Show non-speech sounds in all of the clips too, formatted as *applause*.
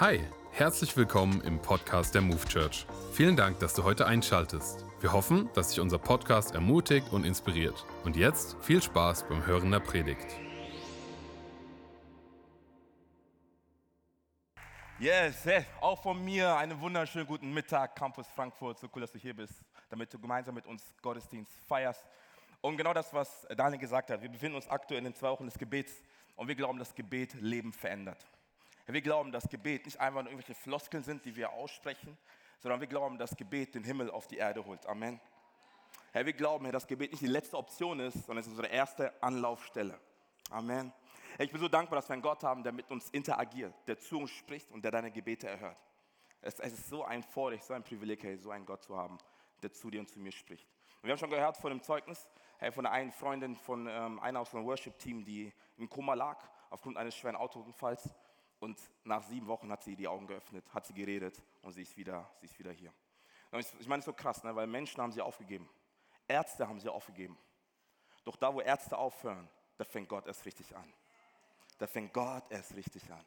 Hi, herzlich willkommen im Podcast der Move Church. Vielen Dank, dass du heute einschaltest. Wir hoffen, dass dich unser Podcast ermutigt und inspiriert. Und jetzt viel Spaß beim Hören der Predigt. Yes, hey, auch von mir einen wunderschönen guten Mittag, Campus Frankfurt. So cool, dass du hier bist, damit du gemeinsam mit uns Gottesdienst feierst. Und genau das, was Daniel gesagt hat, wir befinden uns aktuell in den zwei Wochen des Gebets und wir glauben, dass Gebet Leben verändert. Wir glauben, dass Gebet nicht einfach nur irgendwelche Floskeln sind, die wir aussprechen, sondern wir glauben, dass Gebet den Himmel auf die Erde holt. Amen. Herr, wir glauben, dass Gebet nicht die letzte Option ist, sondern es ist unsere erste Anlaufstelle. Amen. Herr, ich bin so dankbar, dass wir einen Gott haben, der mit uns interagiert, der zu uns spricht und der deine Gebete erhört. Es, es ist so ein Vorrecht, so ein Privileg, hey, so einen Gott zu haben, der zu dir und zu mir spricht. Und wir haben schon gehört von dem Zeugnis hey, von einer Freundin von ähm, einer aus unserem Worship-Team, die im Koma lag aufgrund eines schweren Autounfalls. Und nach sieben Wochen hat sie die Augen geöffnet, hat sie geredet und sie ist wieder, sie ist wieder hier. Ich meine, es ist so krass, ne? weil Menschen haben sie aufgegeben. Ärzte haben sie aufgegeben. Doch da, wo Ärzte aufhören, da fängt Gott erst richtig an. Da fängt Gott erst richtig an.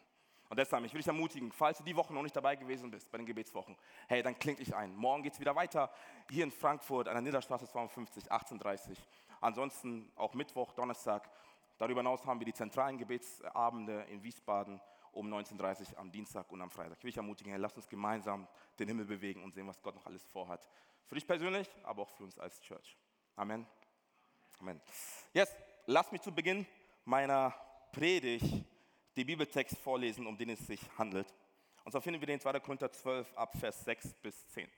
Und deshalb, ich will dich ermutigen, falls du die Woche noch nicht dabei gewesen bist bei den Gebetswochen, hey, dann klingt dich ein. Morgen geht es wieder weiter hier in Frankfurt an der Niederstraße 52, 18.30 Ansonsten auch Mittwoch, Donnerstag. Darüber hinaus haben wir die zentralen Gebetsabende in Wiesbaden um 19.30 Uhr am Dienstag und am Freitag. Ich will dich ermutigen, hey, lass uns gemeinsam den Himmel bewegen und sehen, was Gott noch alles vorhat. Für dich persönlich, aber auch für uns als Church. Amen. Amen. Jetzt, lass mich zu Beginn meiner Predigt den Bibeltext vorlesen, um den es sich handelt. Und zwar finden wir den 2. Korinther 12 ab Vers 6 bis 10.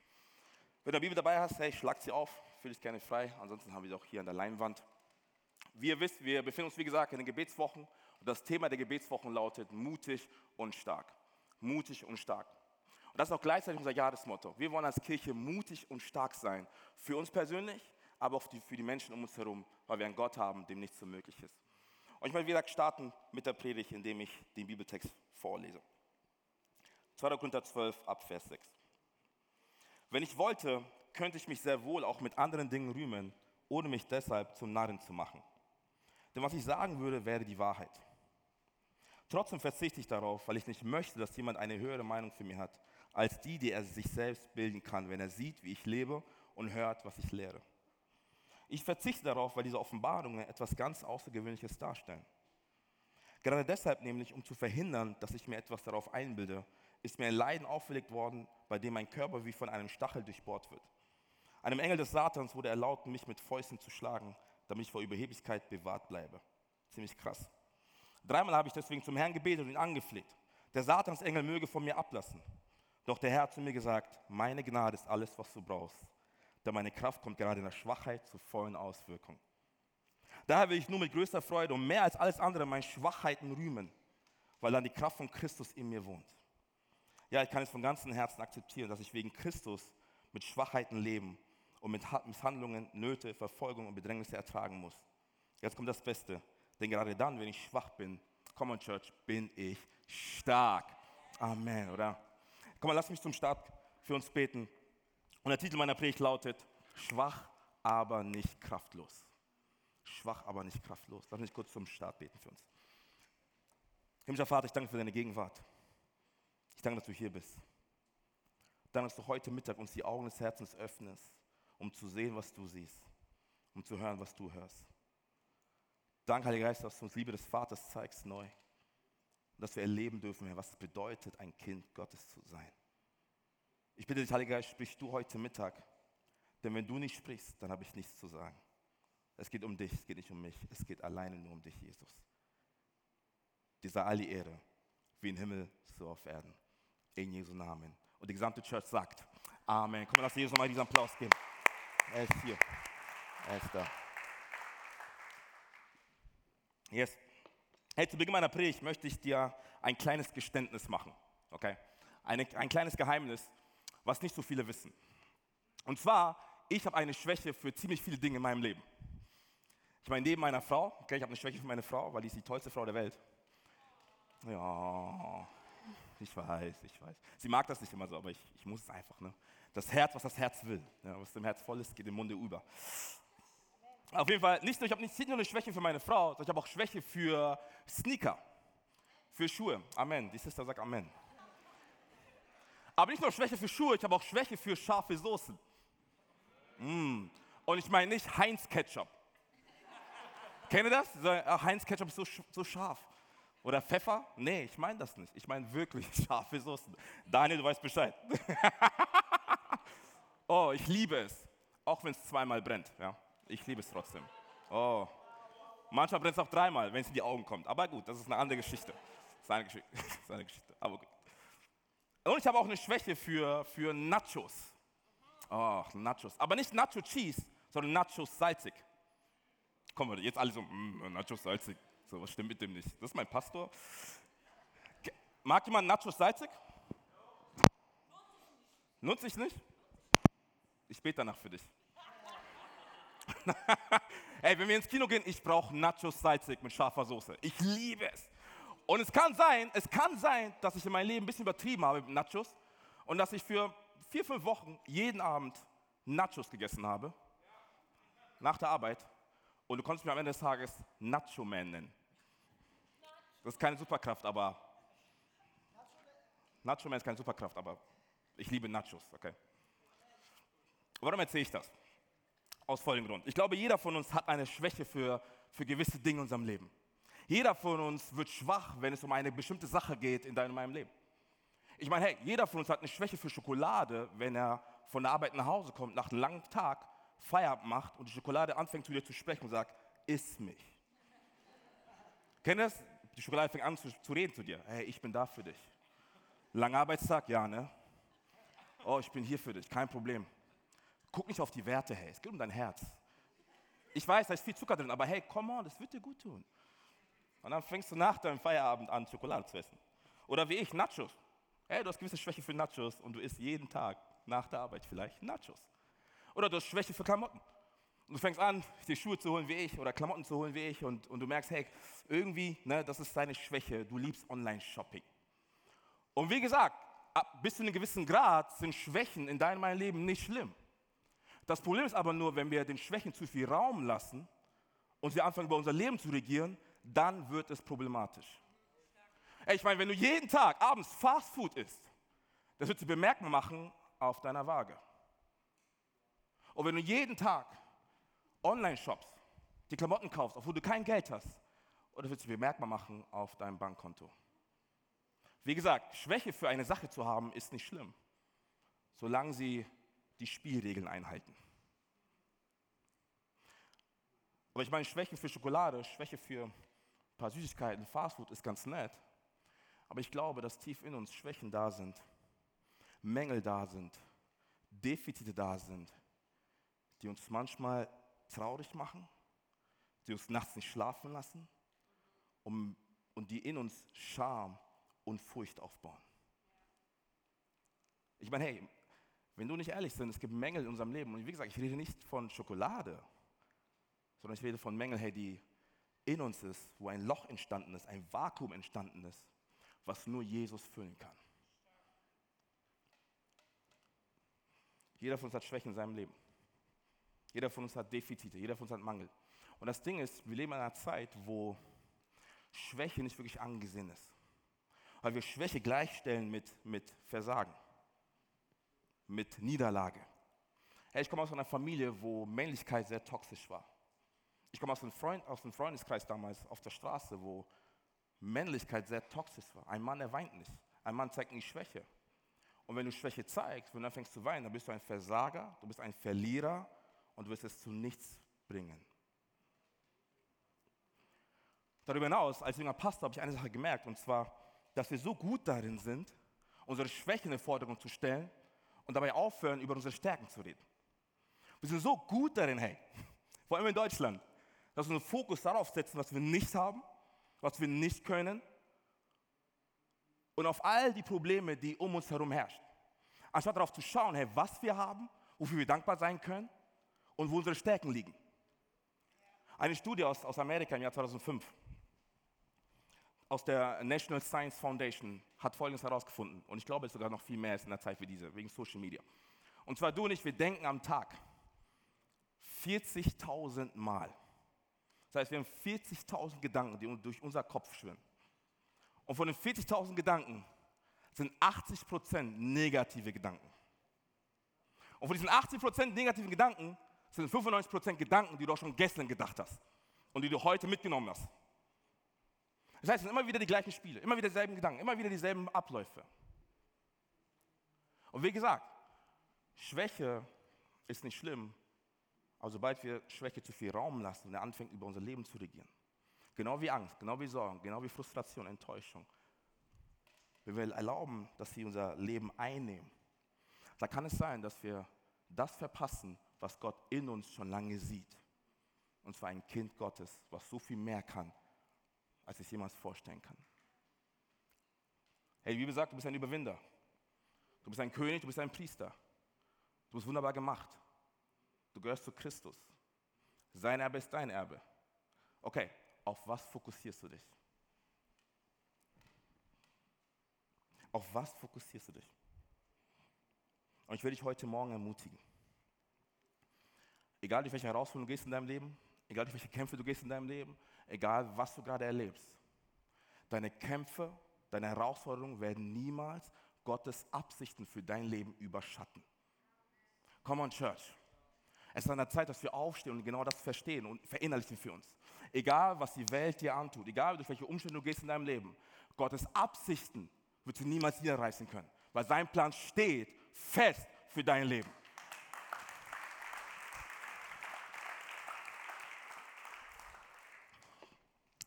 Wenn du die Bibel dabei hast, hey, schlag sie auf, fühle dich gerne frei. Ansonsten haben wir sie auch hier an der Leinwand. Wie ihr wisst, wir befinden uns, wie gesagt, in den Gebetswochen. Und das Thema der Gebetswochen lautet mutig und stark. Mutig und stark. Und das ist auch gleichzeitig unser Jahresmotto. Wir wollen als Kirche mutig und stark sein. Für uns persönlich, aber auch für die Menschen um uns herum, weil wir einen Gott haben, dem nichts so möglich ist. Und ich möchte, wie gesagt, starten mit der Predigt, indem ich den Bibeltext vorlese. 2. Korinther 12, ab Vers 6. Wenn ich wollte, könnte ich mich sehr wohl auch mit anderen Dingen rühmen, ohne mich deshalb zum Narren zu machen. Denn was ich sagen würde, wäre die Wahrheit. Trotzdem verzichte ich darauf, weil ich nicht möchte, dass jemand eine höhere Meinung für mich hat, als die, die er sich selbst bilden kann, wenn er sieht, wie ich lebe und hört, was ich lehre. Ich verzichte darauf, weil diese Offenbarungen etwas ganz Außergewöhnliches darstellen. Gerade deshalb nämlich, um zu verhindern, dass ich mir etwas darauf einbilde, ist mir ein Leiden auferlegt worden, bei dem mein Körper wie von einem Stachel durchbohrt wird. Einem Engel des Satans wurde erlaubt, mich mit Fäusten zu schlagen, damit ich vor Überheblichkeit bewahrt bleibe. Ziemlich krass. Dreimal habe ich deswegen zum Herrn gebetet und ihn angefleht. Der Satansengel möge von mir ablassen. Doch der Herr hat zu mir gesagt, meine Gnade ist alles, was du brauchst. Denn meine Kraft kommt gerade in der Schwachheit zur vollen Auswirkung. Daher will ich nur mit größter Freude und mehr als alles andere meine Schwachheiten rühmen, weil dann die Kraft von Christus in mir wohnt. Ja, ich kann es von ganzem Herzen akzeptieren, dass ich wegen Christus mit Schwachheiten leben und mit Misshandlungen, Nöte, Verfolgung und Bedrängnisse ertragen muss. Jetzt kommt das Beste. Denn gerade dann, wenn ich schwach bin, Common Church, bin ich stark. Amen, oder? Komm mal, lass mich zum Start für uns beten. Und der Titel meiner Predigt lautet, Schwach, aber nicht kraftlos. Schwach, aber nicht kraftlos. Lass mich kurz zum Start beten für uns. Himmlischer Vater, ich danke für deine Gegenwart. Ich danke, dass du hier bist. Danke, dass du heute Mittag uns die Augen des Herzens öffnest, um zu sehen, was du siehst, um zu hören, was du hörst. Danke, Heiliger Geist, dass du uns Liebe des Vaters zeigst neu. Und dass wir erleben dürfen, was es bedeutet, ein Kind Gottes zu sein. Ich bitte dich, Heiliger Geist, sprich du heute Mittag. Denn wenn du nicht sprichst, dann habe ich nichts zu sagen. Es geht um dich, es geht nicht um mich. Es geht alleine nur um dich, Jesus. Dir sei all die Ehre, wie im Himmel, so auf Erden. In Jesu Namen. Und die gesamte Church sagt Amen. Komm, lass Jesus nochmal diesen Applaus geben. Er ist hier. Er ist da. Yes. Hey, zu Beginn meiner Predigt möchte ich dir ein kleines Geständnis machen. Okay? Eine, ein kleines Geheimnis, was nicht so viele wissen. Und zwar, ich habe eine Schwäche für ziemlich viele Dinge in meinem Leben. Ich meine, neben meiner Frau, okay, ich habe eine Schwäche für meine Frau, weil die ist die tollste Frau der Welt. Ja, ich weiß, ich weiß. Sie mag das nicht immer so, aber ich, ich muss es einfach. Ne? Das Herz, was das Herz will, ja, was dem Herz voll ist, geht im Munde über. Auf jeden Fall, nicht nur, ich habe nicht nur eine Schwäche für meine Frau, sondern ich habe auch Schwäche für Sneaker, für Schuhe. Amen. Die Sister sagt Amen. Aber nicht nur Schwäche für Schuhe, ich habe auch Schwäche für scharfe Soßen. Mm. Und ich meine nicht Heinz Ketchup. Kennt ihr das? Heinz Ketchup ist so, so scharf. Oder Pfeffer? Nee, ich meine das nicht. Ich meine wirklich *laughs* scharfe Soßen. Daniel, du weißt Bescheid. *laughs* oh, ich liebe es. Auch wenn es zweimal brennt. Ja? Ich liebe es trotzdem. Oh. Manchmal brennt es auch dreimal, wenn es in die Augen kommt. Aber gut, das ist eine andere Geschichte. Das ist eine Geschichte. Das *laughs* ist eine Geschichte. Aber gut. Und ich habe auch eine Schwäche für, für Nachos. Oh, Nachos. Aber nicht Nacho Cheese, sondern Nachos salzig. Wir jetzt alle so, mm, Nachos salzig. So, was stimmt mit dem nicht? Das ist mein Pastor. Mag jemand Nachos salzig? Nutze ich nicht? Ich bete danach für dich. *laughs* Ey, wenn wir ins Kino gehen, ich brauche Nachos salzig mit scharfer Soße. Ich liebe es. Und es kann sein, es kann sein, dass ich in meinem Leben ein bisschen übertrieben habe mit Nachos und dass ich für vier, fünf Wochen jeden Abend Nachos gegessen habe. Nach der Arbeit. Und du konntest mich am Ende des Tages Nacho Man nennen. Das ist keine Superkraft, aber. Nacho Man ist keine Superkraft, aber ich liebe Nachos, okay? Warum erzähle ich das? Aus folgendem Grund. Ich glaube, jeder von uns hat eine Schwäche für, für gewisse Dinge in unserem Leben. Jeder von uns wird schwach, wenn es um eine bestimmte Sache geht in deinem Leben. Ich meine, hey, jeder von uns hat eine Schwäche für Schokolade, wenn er von der Arbeit nach Hause kommt, nach einem langen Tag Feierabend macht und die Schokolade anfängt zu dir zu sprechen und sagt, iss mich. Kennt ihr das? Die Schokolade fängt an zu, zu reden zu dir. Hey, ich bin da für dich. Langer Arbeitstag? Ja, ne? Oh, ich bin hier für dich, kein Problem. Guck nicht auf die Werte, hey, es geht um dein Herz. Ich weiß, da ist viel Zucker drin, aber hey, come on, das wird dir gut tun. Und dann fängst du nach deinem Feierabend an, Schokolade zu essen. Oder wie ich, Nachos. Hey, du hast gewisse Schwäche für Nachos und du isst jeden Tag nach der Arbeit vielleicht Nachos. Oder du hast Schwäche für Klamotten. Und du fängst an, die Schuhe zu holen wie ich oder Klamotten zu holen wie ich und, und du merkst, hey, irgendwie, ne, das ist deine Schwäche. Du liebst Online-Shopping. Und wie gesagt, bis zu einem gewissen Grad sind Schwächen in deinem Leben nicht schlimm. Das Problem ist aber nur, wenn wir den Schwächen zu viel Raum lassen und wir anfangen, über unser Leben zu regieren, dann wird es problematisch. Ey, ich meine, wenn du jeden Tag abends Fast Food isst, das wird sie bemerkbar machen auf deiner Waage. Und wenn du jeden Tag Online-Shops, die Klamotten kaufst, obwohl du kein Geld hast, oder wird sie bemerkbar machen auf deinem Bankkonto. Wie gesagt, Schwäche für eine Sache zu haben, ist nicht schlimm, solange sie die Spielregeln einhalten. Aber ich meine, Schwäche für Schokolade, Schwäche für ein paar Süßigkeiten, Fastfood ist ganz nett. Aber ich glaube, dass tief in uns Schwächen da sind, Mängel da sind, Defizite da sind, die uns manchmal traurig machen, die uns nachts nicht schlafen lassen und, und die in uns Scham und Furcht aufbauen. Ich meine, hey, wenn du nicht ehrlich bist, es gibt Mängel in unserem Leben. Und wie gesagt, ich rede nicht von Schokolade, sondern ich rede von Mängeln, hey, die in uns ist, wo ein Loch entstanden ist, ein Vakuum entstanden ist, was nur Jesus füllen kann. Jeder von uns hat Schwächen in seinem Leben. Jeder von uns hat Defizite, jeder von uns hat Mangel. Und das Ding ist, wir leben in einer Zeit, wo Schwäche nicht wirklich angesehen ist. Weil wir Schwäche gleichstellen mit, mit Versagen, mit Niederlage. Hey, ich komme aus einer Familie, wo Männlichkeit sehr toxisch war. Ich komme aus, einem Freund, aus einem Freundeskreis damals auf der Straße, wo Männlichkeit sehr toxisch war. Ein Mann, der weint nicht. Ein Mann zeigt nicht Schwäche. Und wenn du Schwäche zeigst, wenn du anfängst zu weinen, dann bist du ein Versager, du bist ein Verlierer und du wirst es zu nichts bringen. Darüber hinaus, als junger Pastor, habe ich eine Sache gemerkt, und zwar, dass wir so gut darin sind, unsere Schwächen in den zu stellen und dabei aufhören, über unsere Stärken zu reden. Wir sind so gut darin, hey, vor allem in Deutschland, dass wir einen Fokus darauf setzen, was wir nicht haben, was wir nicht können und auf all die Probleme, die um uns herum herrschen. Anstatt darauf zu schauen, hey, was wir haben, wofür wir dankbar sein können und wo unsere Stärken liegen. Eine Studie aus, aus Amerika im Jahr 2005 aus der National Science Foundation hat Folgendes herausgefunden. Und ich glaube, es ist sogar noch viel mehr ist in der Zeit wie diese, wegen Social Media. Und zwar du und ich, wir denken am Tag 40.000 Mal. Das heißt, wir haben 40.000 Gedanken, die durch unser Kopf schwirren. Und von den 40.000 Gedanken sind 80% negative Gedanken. Und von diesen 80% negativen Gedanken sind 95% Gedanken, die du auch schon gestern gedacht hast und die du heute mitgenommen hast. Das heißt, es sind immer wieder die gleichen Spiele, immer wieder dieselben Gedanken, immer wieder dieselben Abläufe. Und wie gesagt, Schwäche ist nicht schlimm, aber sobald wir Schwäche zu viel Raum lassen und er anfängt, über unser Leben zu regieren, genau wie Angst, genau wie Sorgen, genau wie Frustration, Enttäuschung, wenn wir erlauben, dass sie unser Leben einnehmen, da kann es sein, dass wir das verpassen, was Gott in uns schon lange sieht. Und zwar ein Kind Gottes, was so viel mehr kann, als ich jemals vorstellen kann. Hey, wie gesagt, du bist ein Überwinder. Du bist ein König, du bist ein Priester. Du bist wunderbar gemacht. Du gehörst zu Christus. Sein Erbe ist dein Erbe. Okay, auf was fokussierst du dich? Auf was fokussierst du dich? Und ich will dich heute Morgen ermutigen. Egal durch welche Herausforderungen du gehst in deinem Leben, egal durch welche Kämpfe du gehst in deinem Leben, egal was du gerade erlebst, deine Kämpfe, deine Herausforderungen werden niemals Gottes Absichten für dein Leben überschatten. Come on, Church. Es ist an der Zeit, dass wir aufstehen und genau das verstehen und verinnerlichen für uns. Egal, was die Welt dir antut, egal durch welche Umstände du gehst in deinem Leben, Gottes Absichten wird du niemals niederreißen können, weil sein Plan steht fest für dein Leben.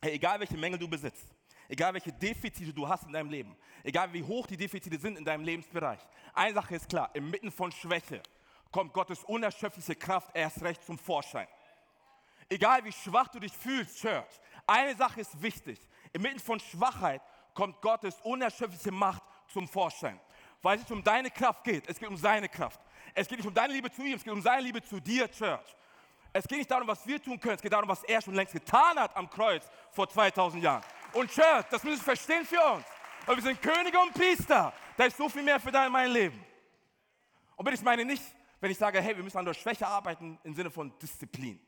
Hey, egal welche Mängel du besitzt, egal welche Defizite du hast in deinem Leben, egal wie hoch die Defizite sind in deinem Lebensbereich, eine Sache ist klar, inmitten von Schwäche kommt Gottes unerschöpfliche Kraft erst recht zum Vorschein. Egal wie schwach du dich fühlst, Church, eine Sache ist wichtig, inmitten von Schwachheit kommt Gottes unerschöpfliche Macht zum Vorschein. Weil es nicht um deine Kraft geht, es geht um seine Kraft. Es geht nicht um deine Liebe zu ihm, es geht um seine Liebe zu dir, Church. Es geht nicht darum, was wir tun können, es geht darum, was er schon längst getan hat am Kreuz vor 2000 Jahren. Und Church, das müssen wir verstehen für uns. Weil wir sind Könige und Priester. Da ist so viel mehr für dein mein Leben. Und ich meine nicht, wenn ich sage, hey, wir müssen an der Schwäche arbeiten im Sinne von Disziplin.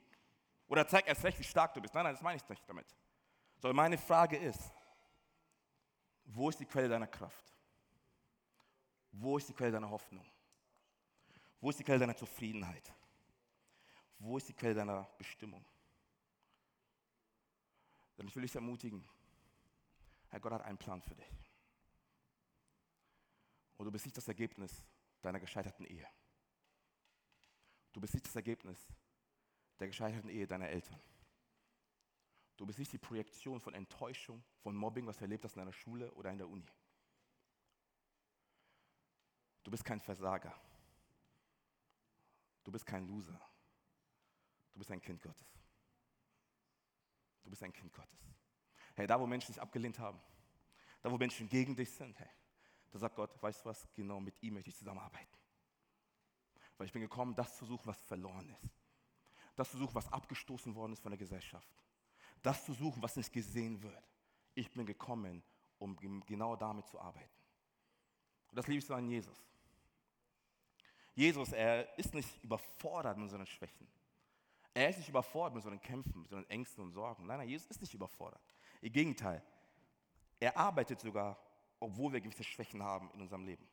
Oder zeig erst recht, wie stark du bist. Nein, nein, das meine ich nicht damit. Sondern meine Frage ist, wo ist die Quelle deiner Kraft? Wo ist die Quelle deiner Hoffnung? Wo ist die Quelle deiner Zufriedenheit? Wo ist die Quelle deiner Bestimmung? Ich will dich ermutigen, Herr Gott hat einen Plan für dich. Und du bist nicht das Ergebnis deiner gescheiterten Ehe. Du bist nicht das Ergebnis der gescheiterten Ehe deiner Eltern. Du bist nicht die Projektion von Enttäuschung, von Mobbing, was du erlebt hast in deiner Schule oder in der Uni. Du bist kein Versager. Du bist kein Loser. Du bist ein Kind Gottes. Du bist ein Kind Gottes. Hey, da wo Menschen dich abgelehnt haben, da wo Menschen gegen dich sind, hey, da sagt Gott, weißt du was, genau mit ihm möchte ich zusammenarbeiten. Weil ich bin gekommen, das zu suchen, was verloren ist. Das zu suchen, was abgestoßen worden ist von der Gesellschaft. Das zu suchen, was nicht gesehen wird. Ich bin gekommen, um genau damit zu arbeiten. Und das liebe ich so an Jesus. Jesus, er ist nicht überfordert mit unseren Schwächen. Er ist nicht überfordert mit unseren Kämpfen, mit unseren Ängsten und Sorgen. Nein, nein, Jesus ist nicht überfordert. Im Gegenteil, er arbeitet sogar, obwohl wir gewisse Schwächen haben in unserem Leben.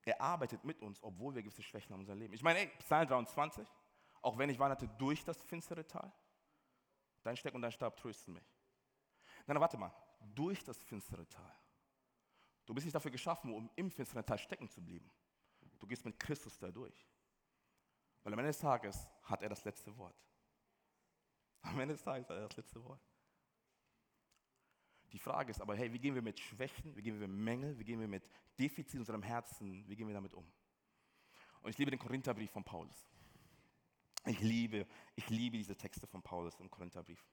Er arbeitet mit uns, obwohl wir gewisse Schwächen haben in unserem Leben. Ich meine, ey, Psalm 23, auch wenn ich wanderte durch das finstere Tal, dein Steck und dein Stab trösten mich. Nein, warte mal, durch das finstere Tal. Du bist nicht dafür geschaffen, um im finsteren Tal stecken zu bleiben. Du gehst mit Christus da durch. Weil am Ende des Tages hat er das letzte Wort. Am Ende des Tages hat er das letzte Wort. Die Frage ist aber, hey, wie gehen wir mit Schwächen, wie gehen wir mit Mängel, wie gehen wir mit Defizit in unserem Herzen, wie gehen wir damit um? Und ich liebe den Korintherbrief von Paulus. Ich liebe, ich liebe diese Texte von Paulus im Korintherbrief.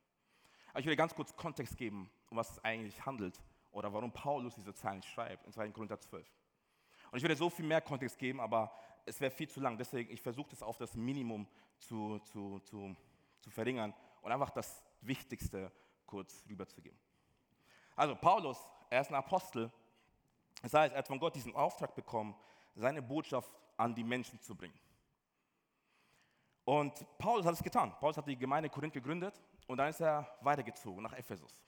Aber ich will ganz kurz Kontext geben, um was es eigentlich handelt oder warum Paulus diese Zeilen schreibt in 2. Korinther 12. Und ich würde so viel mehr Kontext geben, aber es wäre viel zu lang. Deswegen, ich versuche das auf das Minimum zu, zu, zu, zu verringern und einfach das Wichtigste kurz rüberzugeben. Also Paulus, er ist ein Apostel. Das heißt, er hat von Gott diesen Auftrag bekommen, seine Botschaft an die Menschen zu bringen. Und Paulus hat es getan. Paulus hat die Gemeinde Korinth gegründet und dann ist er weitergezogen nach Ephesus.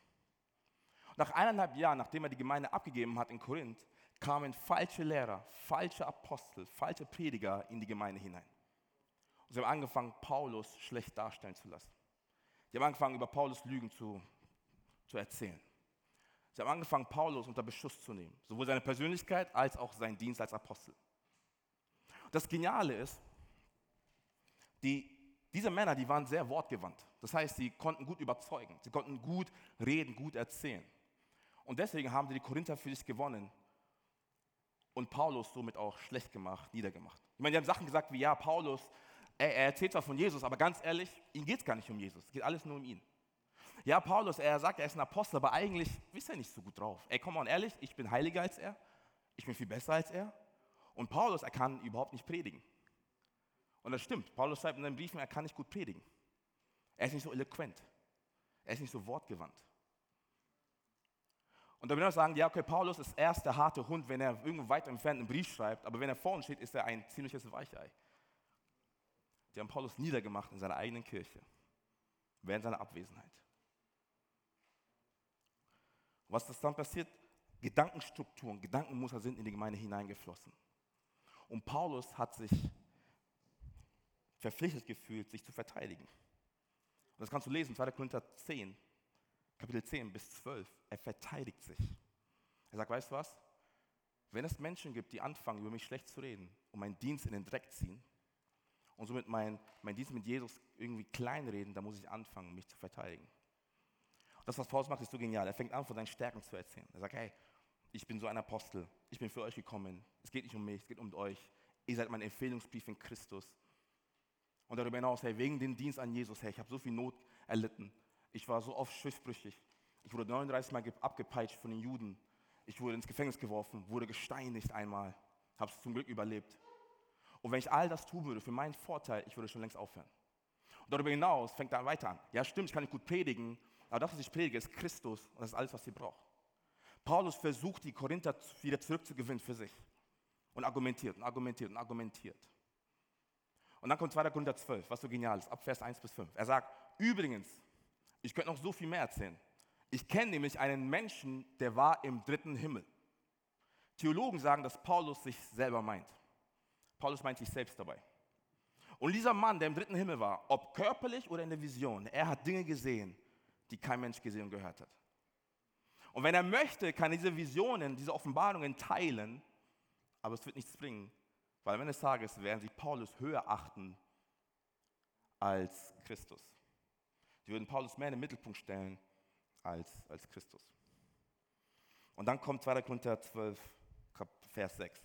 Nach eineinhalb Jahren, nachdem er die Gemeinde abgegeben hat in Korinth, kamen falsche Lehrer, falsche Apostel, falsche Prediger in die Gemeinde hinein. Und sie haben angefangen, Paulus schlecht darstellen zu lassen. Sie haben angefangen, über Paulus Lügen zu, zu erzählen. Sie haben angefangen, Paulus unter Beschuss zu nehmen, sowohl seine Persönlichkeit als auch seinen Dienst als Apostel. Das Geniale ist, die, diese Männer, die waren sehr wortgewandt. Das heißt, sie konnten gut überzeugen, sie konnten gut reden, gut erzählen. Und deswegen haben sie die Korinther für sich gewonnen und Paulus somit auch schlecht gemacht, niedergemacht. Ich meine, die haben Sachen gesagt wie, ja, Paulus, er, er erzählt zwar von Jesus, aber ganz ehrlich, ihm geht es gar nicht um Jesus, es geht alles nur um ihn. Ja, Paulus, er sagt, er ist ein Apostel, aber eigentlich ist er nicht so gut drauf. Ey, komm mal ehrlich, ich bin heiliger als er, ich bin viel besser als er. Und Paulus, er kann überhaupt nicht predigen. Und das stimmt. Paulus schreibt in seinen Briefen, er kann nicht gut predigen. Er ist nicht so eloquent. Er ist nicht so wortgewandt. Und da will ich sagen, ja, okay, Paulus ist erst der harte Hund, wenn er irgendwo weit entfernt einen Brief schreibt, aber wenn er vorne steht, ist er ein ziemliches Weichei. Die haben Paulus niedergemacht in seiner eigenen Kirche, während seiner Abwesenheit. Was ist dann passiert? Gedankenstrukturen, Gedankenmuster sind in die Gemeinde hineingeflossen. Und Paulus hat sich verpflichtet gefühlt, sich zu verteidigen. Und das kannst du lesen, 2. Korinther 10, Kapitel 10 bis 12. Er verteidigt sich. Er sagt, weißt du was? Wenn es Menschen gibt, die anfangen, über mich schlecht zu reden und meinen Dienst in den Dreck ziehen und somit meinen mein Dienst mit Jesus irgendwie kleinreden, dann muss ich anfangen, mich zu verteidigen. Und das, was Paulus macht, ist so genial. Er fängt an, von seinen Stärken zu erzählen. Er sagt, hey, ich bin so ein Apostel, ich bin für euch gekommen, es geht nicht um mich, es geht um euch. Ihr seid mein Empfehlungsbrief in Christus. Und darüber hinaus, hey, wegen dem Dienst an Jesus, hey, ich habe so viel Not erlitten. Ich war so oft schiffbrüchig. Ich wurde 39 Mal abgepeitscht von den Juden. Ich wurde ins Gefängnis geworfen, wurde gesteinigt einmal. Habe es zum Glück überlebt. Und wenn ich all das tun würde für meinen Vorteil, ich würde schon längst aufhören. Und darüber hinaus fängt er weiter an. Ja, stimmt, ich kann nicht gut predigen, aber das, was ich predige, ist Christus und das ist alles, was sie braucht. Paulus versucht, die Korinther wieder zurückzugewinnen für sich. Und argumentiert und argumentiert und argumentiert. Und dann kommt 2. Korinther 12, was so genial ist, ab Vers 1 bis 5. Er sagt, übrigens, ich könnte noch so viel mehr erzählen. Ich kenne nämlich einen Menschen, der war im dritten Himmel. Theologen sagen, dass Paulus sich selber meint. Paulus meint sich selbst dabei. Und dieser Mann, der im dritten Himmel war, ob körperlich oder in der Vision, er hat Dinge gesehen, die kein Mensch gesehen und gehört hat. Und wenn er möchte, kann er diese Visionen, diese Offenbarungen teilen, aber es wird nichts bringen, weil am Ende des Tages werden sie Paulus höher achten als Christus. Sie würden Paulus mehr in den Mittelpunkt stellen als, als Christus. Und dann kommt 2. Korinther 12, Vers 6.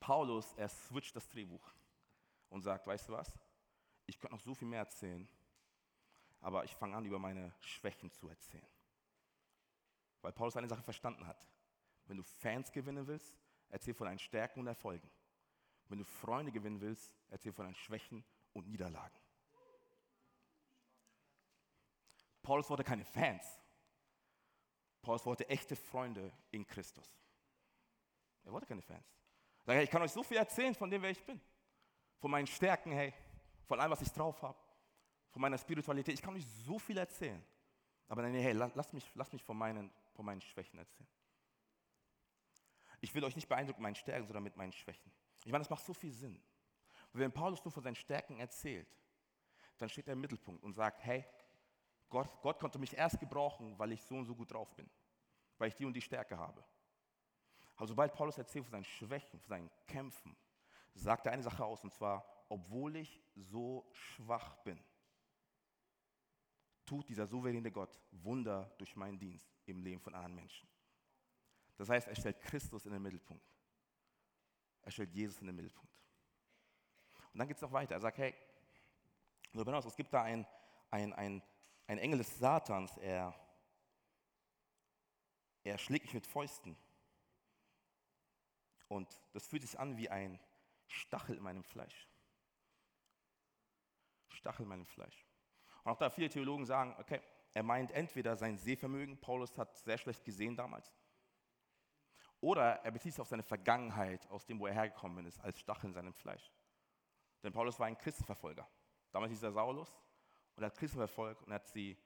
Paulus, er switcht das Drehbuch und sagt, weißt du was, ich könnte noch so viel mehr erzählen, aber ich fange an, über meine Schwächen zu erzählen. Weil Paulus eine Sache verstanden hat. Wenn du Fans gewinnen willst, erzähl von deinen Stärken und Erfolgen. Wenn du Freunde gewinnen willst, erzähl von deinen Schwächen und Niederlagen. Paulus wollte keine Fans. Paulus wollte echte Freunde in Christus. Er wollte keine Fans. Sagt, hey, ich kann euch so viel erzählen von dem, wer ich bin. Von meinen Stärken, hey, von allem, was ich drauf habe. Von meiner Spiritualität. Ich kann euch so viel erzählen. Aber nein, hey, lass mich, lass mich von, meinen, von meinen Schwächen erzählen. Ich will euch nicht beeindrucken mit meinen Stärken, sondern mit meinen Schwächen. Ich meine, das macht so viel Sinn. wenn Paulus nur von seinen Stärken erzählt, dann steht er im Mittelpunkt und sagt, hey, Gott, Gott konnte mich erst gebrauchen, weil ich so und so gut drauf bin, weil ich die und die Stärke habe. Aber sobald Paulus erzählt von seinen Schwächen, von seinen Kämpfen, sagt er eine Sache aus, und zwar, obwohl ich so schwach bin, tut dieser souveräne Gott Wunder durch meinen Dienst im Leben von anderen Menschen. Das heißt, er stellt Christus in den Mittelpunkt. Er stellt Jesus in den Mittelpunkt. Und dann geht es noch weiter. Er sagt, hey, es gibt da ein, ein, ein, ein Engel des Satans, er, er schlägt mich mit Fäusten. Und das fühlt sich an wie ein Stachel in meinem Fleisch. Stachel in meinem Fleisch. Und auch da viele Theologen sagen, okay, er meint entweder sein Sehvermögen, Paulus hat sehr schlecht gesehen damals, oder er bezieht sich auf seine Vergangenheit, aus dem, wo er hergekommen ist, als Stachel in seinem Fleisch. Denn Paulus war ein Christenverfolger. Damals hieß er Saulus und hat Christen verfolgt und hat sie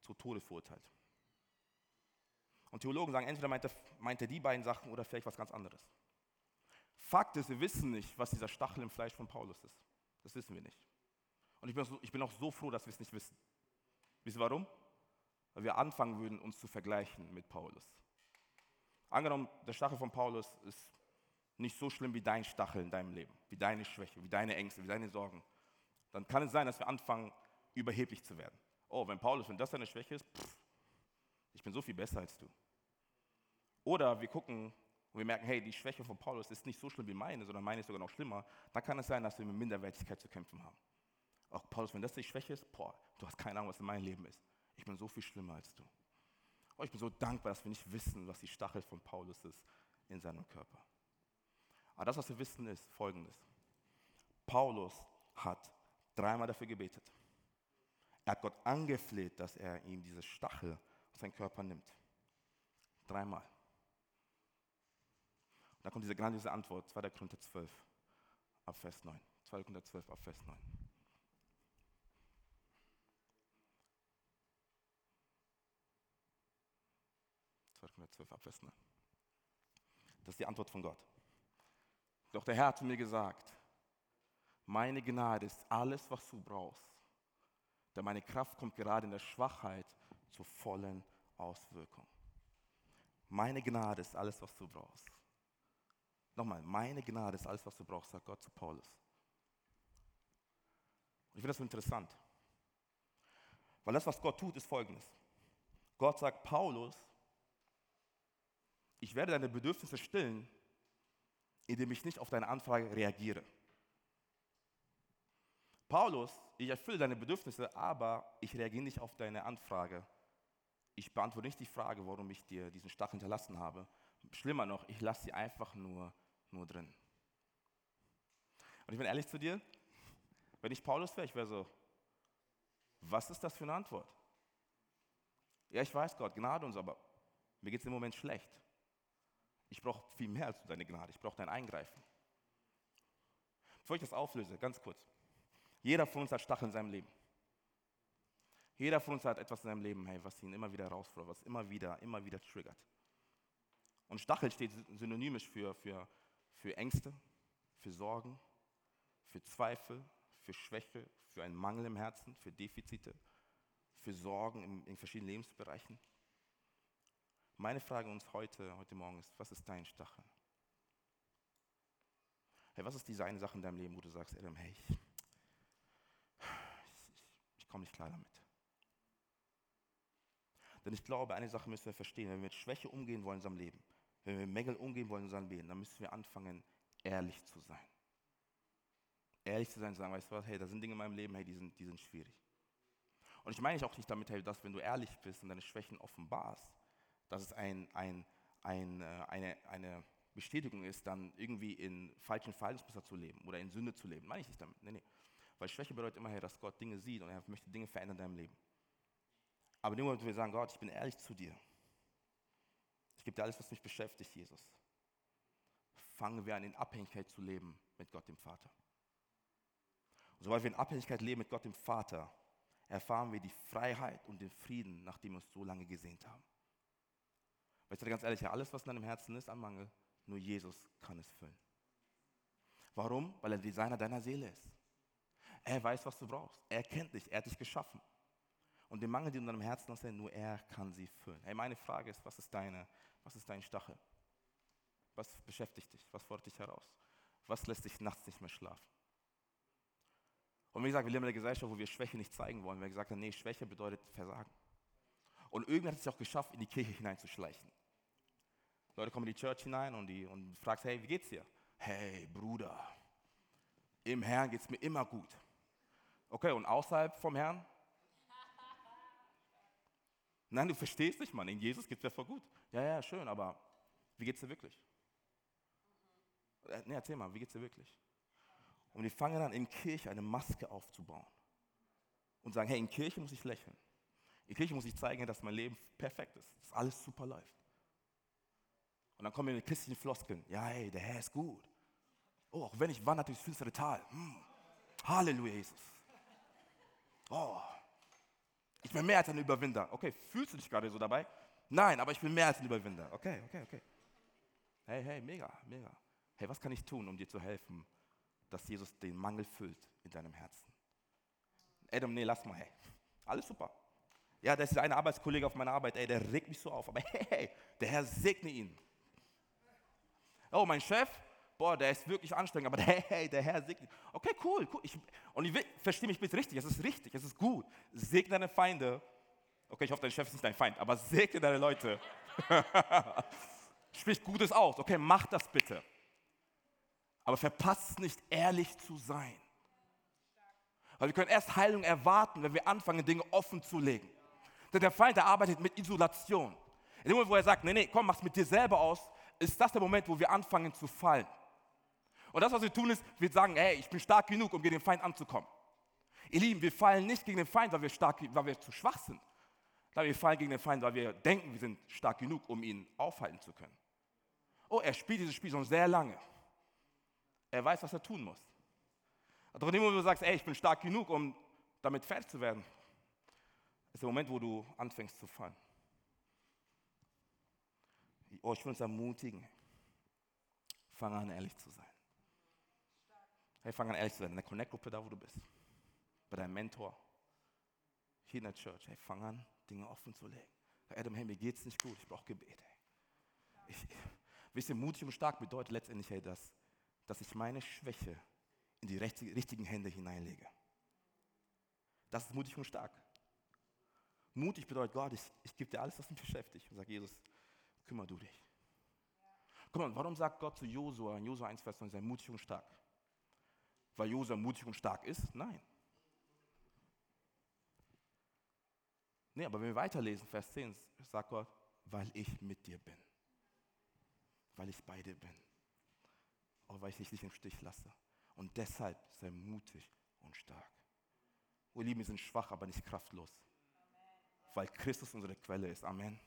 zu Tode verurteilt. Und Theologen sagen, entweder meint er, meint er die beiden Sachen oder vielleicht was ganz anderes. Fakt ist, wir wissen nicht, was dieser Stachel im Fleisch von Paulus ist. Das wissen wir nicht. Und ich bin, auch so, ich bin auch so froh, dass wir es nicht wissen. Wisst ihr warum? Weil wir anfangen würden, uns zu vergleichen mit Paulus. Angenommen, der Stachel von Paulus ist nicht so schlimm wie dein Stachel in deinem Leben, wie deine Schwäche, wie deine Ängste, wie deine Sorgen. Dann kann es sein, dass wir anfangen, überheblich zu werden. Oh, wenn Paulus, wenn das deine Schwäche ist, pff, ich bin so viel besser als du. Oder wir gucken und wir merken, hey, die Schwäche von Paulus ist nicht so schlimm wie meine, sondern meine ist sogar noch schlimmer. Dann kann es sein, dass wir mit Minderwertigkeit zu kämpfen haben. Auch Paulus, wenn das die Schwäche ist, boah, du hast keine Ahnung, was in meinem Leben ist. Ich bin so viel schlimmer als du. Oh, ich bin so dankbar, dass wir nicht wissen, was die Stachel von Paulus ist in seinem Körper. Aber das, was wir wissen, ist folgendes. Paulus hat dreimal dafür gebetet. Er hat Gott angefleht, dass er ihm diese Stachel aus seinem Körper nimmt. Dreimal. Und da kommt diese grandiose Antwort, 2. Korinther 12, ab Vers 9. 2. Korinther 12, ab Vers 9. Korinther 12, ab Vers 9. Das ist die Antwort von Gott. Doch der Herr hat mir gesagt, meine Gnade ist alles, was du brauchst. Denn meine Kraft kommt gerade in der Schwachheit zur vollen Auswirkung. Meine Gnade ist alles, was du brauchst. Nochmal, meine Gnade ist alles, was du brauchst, sagt Gott zu Paulus. Ich finde das so interessant. Weil das, was Gott tut, ist folgendes. Gott sagt, Paulus, ich werde deine Bedürfnisse stillen, indem ich nicht auf deine Anfrage reagiere. Paulus, ich erfülle deine Bedürfnisse, aber ich reagiere nicht auf deine Anfrage. Ich beantworte nicht die Frage, warum ich dir diesen Stachel hinterlassen habe. Schlimmer noch, ich lasse sie einfach nur, nur drin. Und ich bin ehrlich zu dir, wenn ich Paulus wäre, ich wäre so, was ist das für eine Antwort? Ja, ich weiß Gott, Gnade uns, aber mir geht es im Moment schlecht. Ich brauche viel mehr als deine Gnade. Ich brauche dein Eingreifen. Bevor ich das auflöse, ganz kurz. Jeder von uns hat Stacheln in seinem Leben. Jeder von uns hat etwas in seinem Leben, hey, was ihn immer wieder herausfordert, was immer wieder, immer wieder triggert. Und Stachel steht synonymisch für, für, für Ängste, für Sorgen, für Zweifel, für Schwäche, für einen Mangel im Herzen, für Defizite, für Sorgen in, in verschiedenen Lebensbereichen. Meine Frage uns heute, heute Morgen ist, was ist dein Stachel? Hey, was ist diese eine Sache in deinem Leben, wo du sagst, Adam, hey, ich, komme nicht klar damit. Denn ich glaube, eine Sache müssen wir verstehen, wenn wir mit Schwäche umgehen wollen in unserem Leben, wenn wir mit Mängel umgehen wollen in unserem Leben, dann müssen wir anfangen, ehrlich zu sein. Ehrlich zu sein und sagen, weißt du was, hey, da sind Dinge in meinem Leben, hey, die sind, die sind schwierig. Und ich meine auch nicht damit, hey, dass wenn du ehrlich bist und deine Schwächen offenbarst, dass es ein, ein, ein, äh, eine, eine Bestätigung ist, dann irgendwie in falschen Verhaltensmuster zu leben oder in Sünde zu leben. Meine ich nicht damit. Nee, nee. Weil Schwäche bedeutet immerher, dass Gott Dinge sieht und er möchte Dinge verändern in deinem Leben. Aber in dem Moment, wo wir sagen, Gott, ich bin ehrlich zu dir. Ich gebe dir alles, was mich beschäftigt, Jesus. Fangen wir an, in Abhängigkeit zu leben mit Gott, dem Vater. Und sobald wir in Abhängigkeit leben mit Gott, dem Vater, erfahren wir die Freiheit und den Frieden, nach dem wir uns so lange gesehnt haben. Weißt du, ganz ehrlich, alles, was in deinem Herzen ist an Mangel, nur Jesus kann es füllen. Warum? Weil er Designer deiner Seele ist. Er weiß, was du brauchst. Er kennt dich. Er hat dich geschaffen. Und den Mangel, den du in deinem Herzen hast, nur er kann sie füllen. Hey, meine Frage ist, was ist, deine, was ist dein Stachel? Was beschäftigt dich? Was fordert dich heraus? Was lässt dich nachts nicht mehr schlafen? Und wie gesagt, wir leben in einer Gesellschaft, wo wir Schwäche nicht zeigen wollen. Wir gesagt haben, nee, Schwäche bedeutet Versagen. Und irgendwann hat es auch geschafft, in die Kirche hineinzuschleichen. Leute kommen in die Church hinein und, die, und fragst, hey, wie geht's dir? Hey, Bruder, im Herrn geht es mir immer gut. Okay, und außerhalb vom Herrn? Nein, du verstehst nicht, Mann. In Jesus geht es dir voll gut. Ja, ja, schön, aber wie geht's dir wirklich? Nee, erzähl mal, wie geht's dir wirklich? Und die fangen an, in Kirche eine Maske aufzubauen. Und sagen, hey, in Kirche muss ich lächeln. In Kirche muss ich zeigen, dass mein Leben perfekt ist, dass alles super läuft. Und dann kommen wir mit christlichen Floskeln. Ja, hey, der Herr ist gut. Oh, auch wenn ich wandere durchs finstere Tal. Hm. Halleluja, Jesus. Oh, ich bin mehr als ein Überwinder. Okay, fühlst du dich gerade so dabei? Nein, aber ich bin mehr als ein Überwinder. Okay, okay, okay. Hey, hey, mega, mega. Hey, was kann ich tun, um dir zu helfen, dass Jesus den Mangel füllt in deinem Herzen? Adam, nee, lass mal, hey. Alles super. Ja, das ist ein Arbeitskollege auf meiner Arbeit, ey, der regt mich so auf. Aber *laughs* hey, hey, der Herr segne ihn. Oh, mein Chef, boah, der ist wirklich anstrengend, aber *laughs* hey, hey der Herr segne ihn. Okay, cool, cool. Ich, und ich verstehe mich bitte richtig, es ist richtig, es ist gut. Segne deine Feinde. Okay, ich hoffe, dein Chef ist nicht dein Feind, aber segne deine Leute. *laughs* Sprich Gutes aus. Okay, mach das bitte. Aber verpasst nicht, ehrlich zu sein. Weil wir können erst Heilung erwarten, wenn wir anfangen, Dinge offen zu legen. Denn der Feind, der arbeitet mit Isolation. In dem Moment, wo er sagt, nee, nee, komm, mach's mit dir selber aus, ist das der Moment, wo wir anfangen zu fallen. Und das, was wir tun, ist, wir sagen, hey, ich bin stark genug, um gegen den Feind anzukommen. Ihr Lieben, wir fallen nicht gegen den Feind, weil wir, stark, weil wir zu schwach sind. wir fallen gegen den Feind, weil wir denken, wir sind stark genug, um ihn aufhalten zu können. Oh, er spielt dieses Spiel schon sehr lange. Er weiß, was er tun muss. Doch in dem Moment, wo du sagst, ey, ich bin stark genug, um damit fertig zu werden, ist der Moment, wo du anfängst zu fallen. Oh, ich will uns ermutigen. Fang an, ehrlich zu sein. Hey, fang an, ehrlich zu sein. In der Connect-Gruppe, da wo du bist. Bei deinem Mentor. Hier in der Church. Hey, fang an, Dinge offen zu legen. Adam, hey, mir geht's nicht gut. Ich brauche Gebet. Hey. Ich, wisst ihr, mutig und stark bedeutet letztendlich, hey, dass, dass ich meine Schwäche in die richtigen Hände hineinlege. Das ist mutig und stark. Mutig bedeutet, Gott, ich, ich gebe dir alles, was mich beschäftigt. Und sage, Jesus, kümmere du dich. Guck mal, warum sagt Gott zu Josua, in Josua 1, Vers 9, sei mutig und stark? Weil Josua mutig und stark ist? Nein. Nee, aber wenn wir weiterlesen, Vers 10, sagt Gott, weil ich mit dir bin. Weil ich bei dir bin. Auch weil ich dich nicht im Stich lasse. Und deshalb sei mutig und stark. Wir Lieben, wir sind schwach, aber nicht kraftlos. Weil Christus unsere Quelle ist. Amen.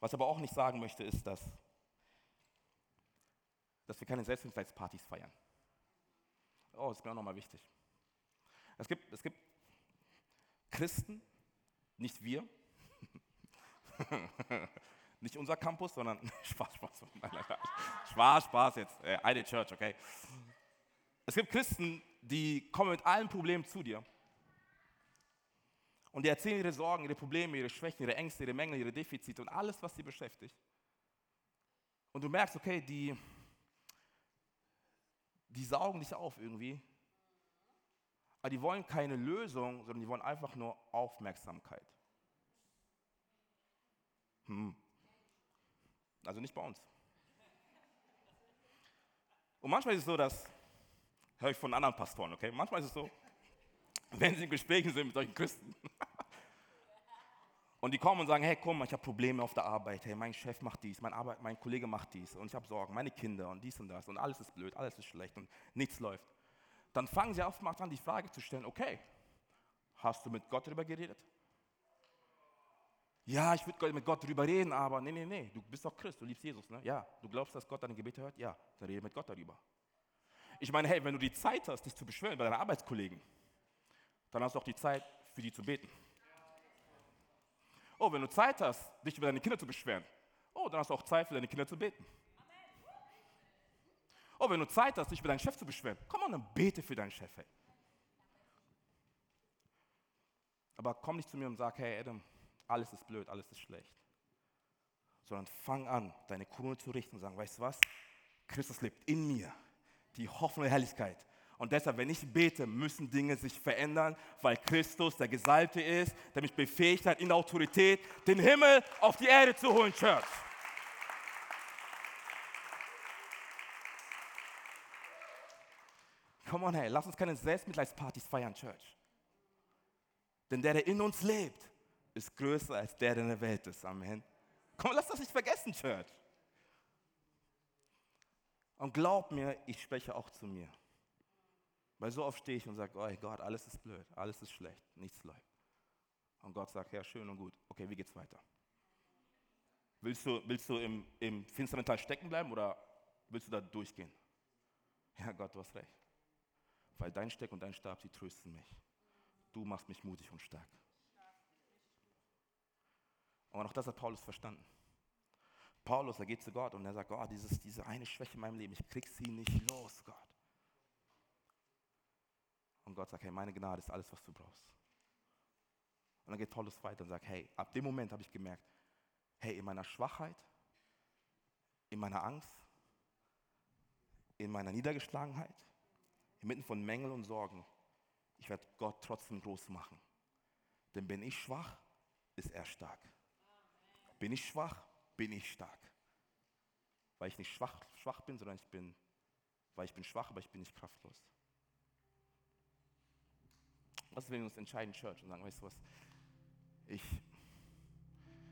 Was aber auch nicht sagen möchte, ist, dass, dass wir keine Selbstmitleidspartys feiern. Oh, das ist mir auch nochmal wichtig. Es gibt, es gibt Christen, nicht wir, *laughs* Nicht unser Campus, sondern *laughs* Spaß, Spaß. Spaß, Spaß jetzt. Äh, eine Church, okay. Es gibt Christen, die kommen mit allen Problemen zu dir. Und die erzählen ihre Sorgen, ihre Probleme, ihre Schwächen, ihre Ängste, ihre Mängel, ihre Defizite und alles, was sie beschäftigt. Und du merkst, okay, die, die saugen dich auf irgendwie. Aber die wollen keine Lösung, sondern die wollen einfach nur Aufmerksamkeit. Hm. Also nicht bei uns. Und manchmal ist es so, dass, höre ich von anderen Pastoren, okay? Manchmal ist es so, wenn sie in Gesprächen sind mit solchen Christen und die kommen und sagen, hey, komm, ich habe Probleme auf der Arbeit, hey, mein Chef macht dies, mein, Arbeit, mein Kollege macht dies und ich habe Sorgen, meine Kinder und dies und das und alles ist blöd, alles ist schlecht und nichts läuft. Dann fangen sie oftmals an, die Frage zu stellen, okay, hast du mit Gott darüber geredet? Ja, ich würde mit Gott drüber reden, aber nee, nee, nee, du bist doch Christ, du liebst Jesus, ne? Ja, du glaubst, dass Gott deine Gebete hört? Ja, dann rede mit Gott darüber. Ich meine, hey, wenn du die Zeit hast, dich zu beschweren bei deinen Arbeitskollegen, dann hast du auch die Zeit, für die zu beten. Oh, wenn du Zeit hast, dich über deine Kinder zu beschweren, oh, dann hast du auch Zeit, für deine Kinder zu beten. Oh, wenn du Zeit hast, dich über deinen Chef zu beschweren, komm mal, dann bete für deinen Chef, hey. Aber komm nicht zu mir und sag, hey Adam, alles ist blöd, alles ist schlecht. Sondern fang an, deine Krone zu richten und sagen, weißt du was? Christus lebt in mir, die Hoffnung der Herrlichkeit. Und deshalb, wenn ich bete, müssen Dinge sich verändern, weil Christus der Gesalbte ist, der mich befähigt hat, in Autorität den Himmel auf die Erde zu holen, Church. Come on, hey, lass uns keine Selbstmitleidspartys feiern, Church. Denn der, der in uns lebt, ist größer als der, der in der Welt ist. Amen. Komm, lass das nicht vergessen, Church. Und glaub mir, ich spreche auch zu mir. Weil so oft stehe ich und sage, oh Gott, alles ist blöd, alles ist schlecht, nichts läuft. Und Gott sagt, ja, schön und gut. Okay, wie geht's weiter? Willst du, willst du im, im finsteren Teil stecken bleiben oder willst du da durchgehen? Ja, Gott, du hast recht. weil dein Steck und dein Stab, sie trösten mich. Du machst mich mutig und stark. Aber auch das hat Paulus verstanden. Paulus, er geht zu Gott und er sagt, Gott, dieses, diese eine Schwäche in meinem Leben, ich krieg sie nicht los, Gott. Gott sagt, hey, meine Gnade ist alles, was du brauchst. Und dann geht Paulus weiter und sagt, hey, ab dem Moment habe ich gemerkt, hey, in meiner Schwachheit, in meiner Angst, in meiner Niedergeschlagenheit, inmitten von Mängeln und Sorgen, ich werde Gott trotzdem groß machen. Denn bin ich schwach, ist er stark. Bin ich schwach, bin ich stark. Weil ich nicht schwach, schwach bin, sondern ich bin, weil ich bin schwach, aber ich bin nicht kraftlos. Was wir uns entscheiden, Church, und sagen, weißt du was, ich,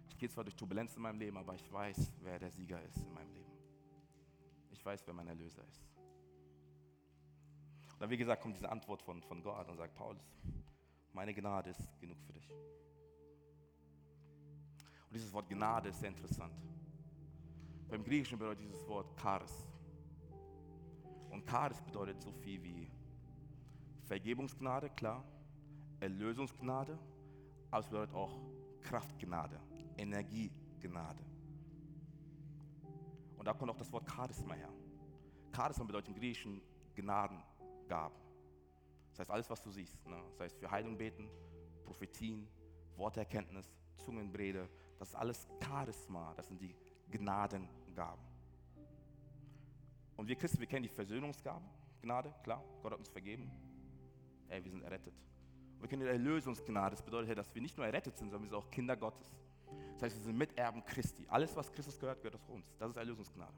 ich gehe zwar durch Turbulenz in meinem Leben, aber ich weiß, wer der Sieger ist in meinem Leben. Ich weiß, wer mein Erlöser ist. Und dann, wie gesagt, kommt diese Antwort von, von Gott und sagt, Paulus, meine Gnade ist genug für dich. Und dieses Wort Gnade ist sehr interessant. Beim Griechischen bedeutet dieses Wort Charis. Und Charis bedeutet so viel wie Vergebungsgnade, klar, Erlösungsgnade, aber es bedeutet auch Kraftgnade, Energiegnade. Und da kommt auch das Wort Charisma her. Charisma bedeutet im Griechischen Gnadengaben. Das heißt, alles, was du siehst, ne? das heißt für Heilung beten, Prophetien, Worterkenntnis, Zungenbrede, das ist alles Charisma, das sind die Gnadengaben. Und wir Christen, wir kennen die Versöhnungsgaben, Gnade, klar, Gott hat uns vergeben, ey, wir sind errettet. Und wir kennen die Erlösungsgnade, das bedeutet, dass wir nicht nur errettet sind, sondern wir sind auch Kinder Gottes. Das heißt, wir sind Miterben Christi. Alles, was Christus gehört, gehört aus uns. Das ist Erlösungsgnade.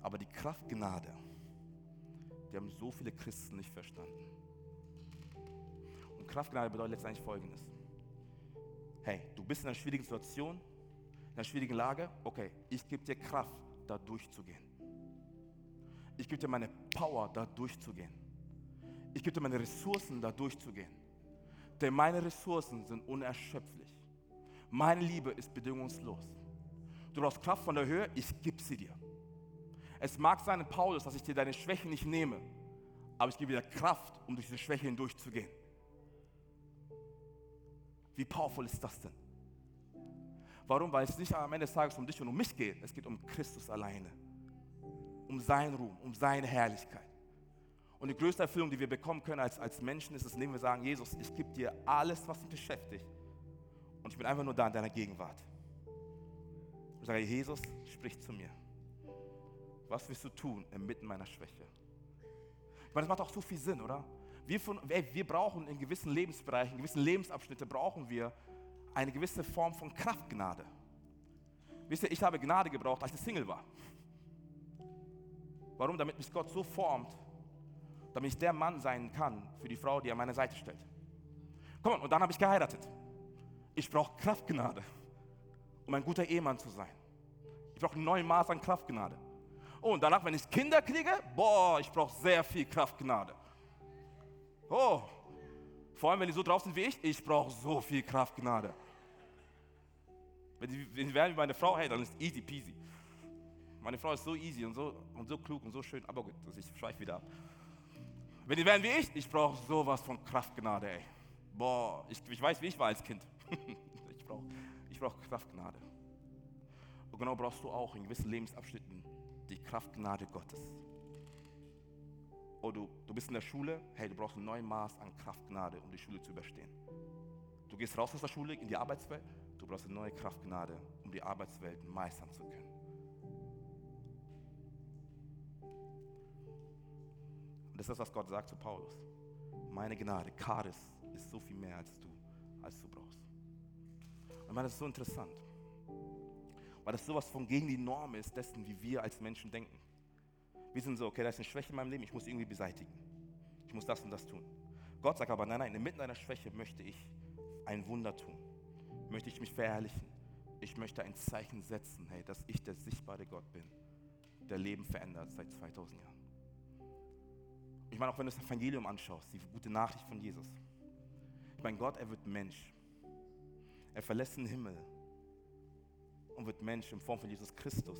Aber die Kraftgnade, die haben so viele Christen nicht verstanden. Und Kraftgnade bedeutet letztendlich Folgendes. Hey, du bist in einer schwierigen Situation, in einer schwierigen Lage. Okay, ich gebe dir Kraft, da durchzugehen. Ich gebe dir meine Power, da durchzugehen. Ich gebe dir meine Ressourcen, da durchzugehen. Denn meine Ressourcen sind unerschöpflich. Meine Liebe ist bedingungslos. Du brauchst Kraft von der Höhe, ich gebe sie dir. Es mag sein, Paulus, dass ich dir deine Schwächen nicht nehme, aber ich gebe dir Kraft, um durch diese Schwäche hindurchzugehen. Wie powerful ist das denn? Warum? Weil es nicht am Ende des Tages um dich und um mich geht. Es geht um Christus alleine. Um seinen Ruhm, um seine Herrlichkeit. Und die größte Erfüllung, die wir bekommen können als, als Menschen, ist es, indem wir sagen, Jesus, ich gebe dir alles, was mich beschäftigt. Und ich bin einfach nur da in deiner Gegenwart. Ich sage, Jesus, sprich zu mir. Was willst du tun inmitten meiner Schwäche? Ich meine, das macht auch so viel Sinn, oder? Wir, von, ey, wir brauchen in gewissen Lebensbereichen, in gewissen Lebensabschnitten brauchen wir eine gewisse Form von Kraftgnade. Wisst ihr, ich habe Gnade gebraucht, als ich Single war. Warum? Damit mich Gott so formt, damit ich der Mann sein kann für die Frau, die an meiner Seite steht. Komm, und dann habe ich geheiratet. Ich brauche Kraftgnade, um ein guter Ehemann zu sein. Ich brauche ein neues Maß an Kraftgnade. Oh, und danach, wenn ich Kinder kriege, boah, ich brauche sehr viel Kraftgnade. Oh, vor allem, wenn die so drauf sind wie ich, ich brauche so viel Kraftgnade. Wenn sie, wenn sie werden wie meine Frau, hey, dann ist easy peasy. Meine Frau ist so easy und so, und so klug und so schön, aber gut, ich schweife wieder ab. Wenn die werden wie ich, ich brauche sowas von Kraftgnade, ey. Boah, ich, ich weiß, wie ich war als Kind. *laughs* ich brauche ich brauch Kraftgnade. Und genau brauchst du auch in gewissen Lebensabschnitten die Kraftgnade Gottes. Oh, du, du bist in der Schule, hey, du brauchst ein neues Maß an Kraftgnade, um die Schule zu überstehen. Du gehst raus aus der Schule in die Arbeitswelt, du brauchst eine neue Kraftgnade, um die Arbeitswelt meistern zu können. Und das ist das, was Gott sagt zu Paulus. Meine Gnade, Charis, ist so viel mehr als du, als du brauchst. Und das ist so interessant, weil das sowas von gegen die Norm ist, dessen, wie wir als Menschen denken. Wir sind so, okay, da ist eine Schwäche in meinem Leben, ich muss irgendwie beseitigen. Ich muss das und das tun. Gott sagt aber, nein, nein, inmitten einer Schwäche möchte ich ein Wunder tun. Möchte ich mich verherrlichen. Ich möchte ein Zeichen setzen, hey, dass ich der sichtbare Gott bin, der Leben verändert seit 2000 Jahren. Ich meine, auch wenn du das Evangelium anschaust, die gute Nachricht von Jesus. Ich meine, Gott, er wird Mensch. Er verlässt den Himmel und wird Mensch in Form von Jesus Christus,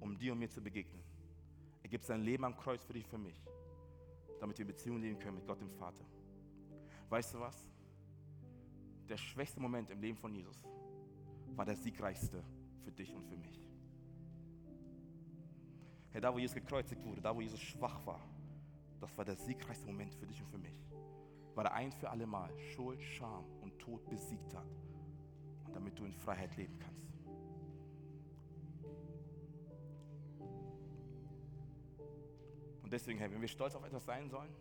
um dir und mir zu begegnen. Er gibt sein Leben am Kreuz für dich, für mich. damit wir in Beziehung leben können mit Gott dem Vater. Weißt du was? Der schwächste Moment im Leben von Jesus war der siegreichste für dich und für mich. Hey, da wo Jesus gekreuzigt wurde, da wo Jesus schwach war, das war der siegreichste Moment für dich und für mich. Weil er ein für alle Mal Schuld, Scham und Tod besiegt hat. Und damit du in Freiheit leben kannst. Und deswegen, hey, wenn wir stolz auf etwas sein sollen,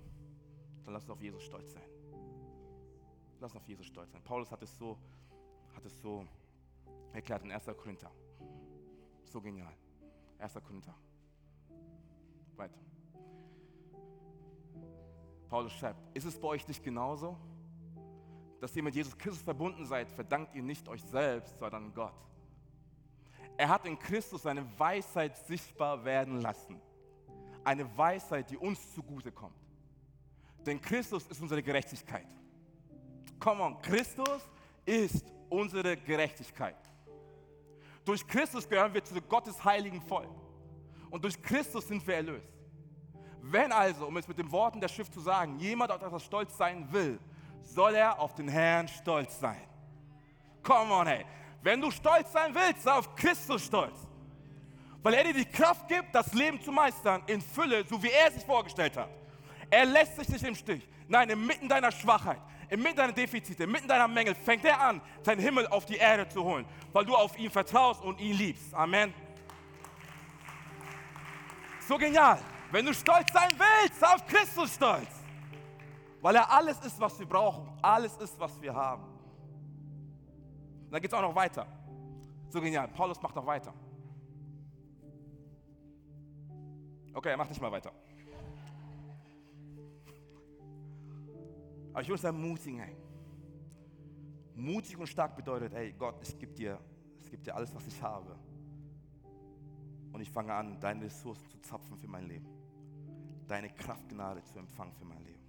dann lass uns auf Jesus stolz sein. Lass uns auf Jesus stolz sein. Paulus hat es so, hat es so erklärt in 1. Korinther. So genial. 1. Korinther. Weiter. Paulus schreibt, ist es bei euch nicht genauso? Dass ihr mit Jesus Christus verbunden seid, verdankt ihr nicht euch selbst, sondern Gott. Er hat in Christus seine Weisheit sichtbar werden lassen. Eine Weisheit, die uns zugute kommt. Denn Christus ist unsere Gerechtigkeit. Come on, Christus ist unsere Gerechtigkeit. Durch Christus gehören wir zu Gottes heiligen Volk. Und durch Christus sind wir erlöst. Wenn also, um es mit den Worten der Schrift zu sagen, jemand auf etwas stolz sein will, soll er auf den Herrn stolz sein. Come on, hey. Wenn du stolz sein willst, sei auf Christus stolz. Weil er dir die Kraft gibt, das Leben zu meistern in Fülle, so wie er es sich vorgestellt hat. Er lässt sich nicht im Stich. Nein, inmitten deiner Schwachheit, inmitten deiner Defizite, inmitten deiner Mängel fängt er an, seinen Himmel auf die Erde zu holen, weil du auf ihn vertraust und ihn liebst. Amen. So genial. Wenn du stolz sein willst, sei auf Christus stolz. Weil er alles ist, was wir brauchen. Alles ist, was wir haben. Und dann geht es auch noch weiter. So genial. Paulus macht noch weiter. Okay, er macht nicht mal weiter. Aber ich will uns ermutigen, ey. Mutig und stark bedeutet, ey Gott, ich gebe dir, ich gebe dir alles, was ich habe. Und ich fange an, deine Ressourcen zu zapfen für mein Leben. Deine Kraftgnade zu empfangen für mein Leben.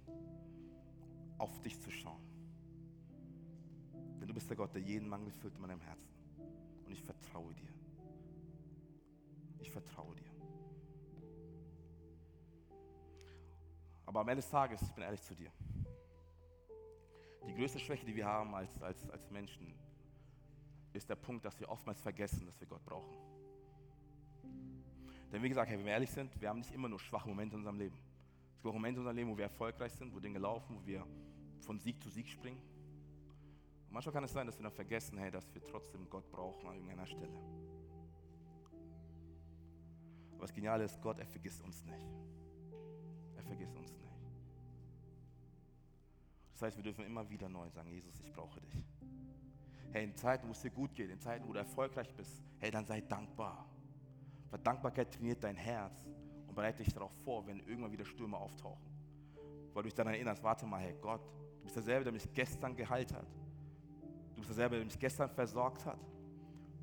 Auf dich zu schauen. Denn du bist der Gott, der jeden Mangel füllt in meinem Herzen. Und ich vertraue dir. Ich vertraue dir. Aber am Ende des Tages, ich bin ehrlich zu dir, die größte Schwäche, die wir haben als, als, als Menschen, ist der Punkt, dass wir oftmals vergessen, dass wir Gott brauchen. Denn wie gesagt, hey, wenn wir ehrlich sind, wir haben nicht immer nur schwache Momente in unserem Leben. Es gibt auch Momente in unserem Leben, wo wir erfolgreich sind, wo Dinge laufen, wo wir von Sieg zu Sieg springen. Und manchmal kann es sein, dass wir dann vergessen, hey, dass wir trotzdem Gott brauchen an irgendeiner Stelle. Aber das Geniale ist, Gott, er vergisst uns nicht. Er vergisst uns nicht. Das heißt, wir dürfen immer wieder neu sagen, Jesus, ich brauche dich. Hey, in Zeiten, wo es dir gut geht, in Zeiten, wo du erfolgreich bist, hey, dann sei dankbar. Weil Dankbarkeit trainiert dein Herz und bereite dich darauf vor, wenn irgendwann wieder Stürme auftauchen. Weil du dich dann erinnerst, warte mal, hey Gott, du bist derselbe, der mich gestern geheilt hat. Du bist derselbe, der mich gestern versorgt hat.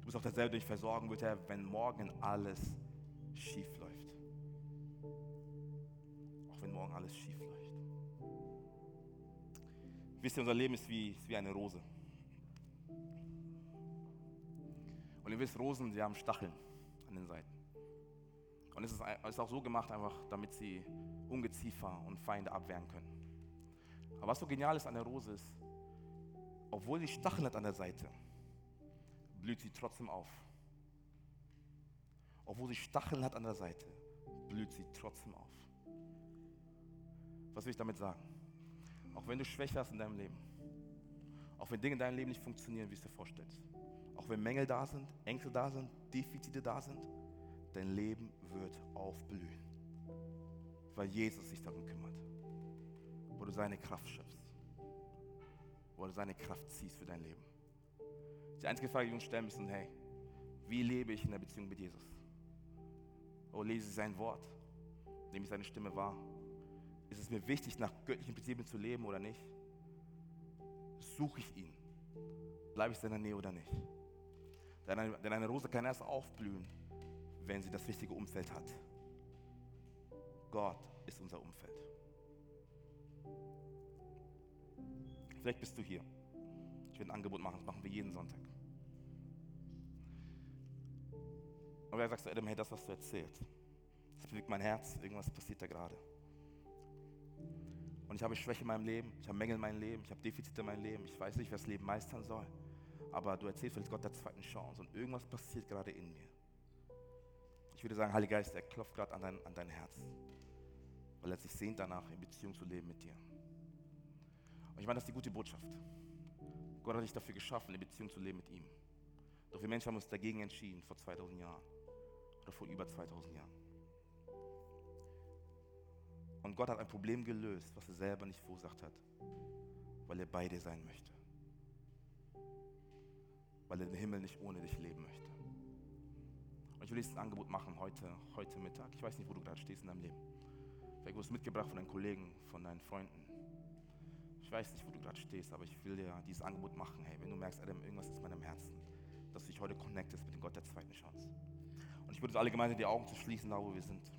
Du bist auch derselbe, der mich versorgen wird, Herr, wenn morgen alles schief läuft. Auch wenn morgen alles schief läuft. Wisst ihr, unser Leben ist wie, ist wie eine Rose. Und ihr wisst, Rosen, sie haben Stacheln an den Seiten. Und es ist, ist auch so gemacht, einfach damit sie Ungeziefer und Feinde abwehren können. Aber was so genial ist an der Rose ist, obwohl sie Stacheln hat an der Seite, blüht sie trotzdem auf. Obwohl sie Stacheln hat an der Seite, blüht sie trotzdem auf. Was will ich damit sagen? Auch wenn du Schwäche hast in deinem Leben, auch wenn Dinge in deinem Leben nicht funktionieren, wie es dir vorstellst, auch wenn Mängel da sind, Ängste da sind, Defizite da sind, dein Leben wird aufblühen, weil Jesus sich darum kümmert, wo du seine Kraft schöpfst, wo du seine Kraft ziehst für dein Leben. Die einzige Frage, die uns stellen müssen, hey, wie lebe ich in der Beziehung mit Jesus? Oh, lese ich sein Wort? Nehme ich seine Stimme wahr? Ist es mir wichtig, nach göttlichen Prinzipien zu leben oder nicht? Suche ich ihn? Bleibe ich in seiner Nähe oder nicht? Denn eine Rose kann erst aufblühen, wenn sie das richtige Umfeld hat. Gott ist unser Umfeld. Vielleicht bist du hier. Ich will ein Angebot machen, das machen wir jeden Sonntag. Aber er sagt zu Adam, hey, das, was du erzählst, das bewegt mein Herz, irgendwas passiert da gerade. Und ich habe Schwäche in meinem Leben, ich habe Mängel in meinem Leben, ich habe Defizite in meinem Leben, ich weiß nicht, wer das Leben meistern soll. Aber du erzählst vielleicht Gott der zweiten Chance und irgendwas passiert gerade in mir. Ich würde sagen, Heiliger Geist, er klopft gerade an dein, an dein Herz, weil er sich sehnt danach, in Beziehung zu leben mit dir. Und ich meine, das ist die gute Botschaft. Gott hat dich dafür geschaffen, in Beziehung zu leben mit ihm. Doch wir Menschen haben uns dagegen entschieden, vor 2000 Jahren oder vor über 2000 Jahren. Und Gott hat ein Problem gelöst, was er selber nicht verursacht hat, weil er bei dir sein möchte. Weil er den Himmel nicht ohne dich leben möchte. Und ich will ein Angebot machen heute, heute Mittag. Ich weiß nicht, wo du gerade stehst in deinem Leben. Vielleicht wurde es mitgebracht von deinen Kollegen, von deinen Freunden. Ich weiß nicht, wo du gerade stehst, aber ich will dir dieses Angebot machen. Hey, wenn du merkst, Adam, irgendwas ist in meinem Herzen, dass du dich heute connectest mit dem Gott der zweiten Chance. Und ich würde uns alle gemeinsam die Augen zu schließen, da wo wir sind.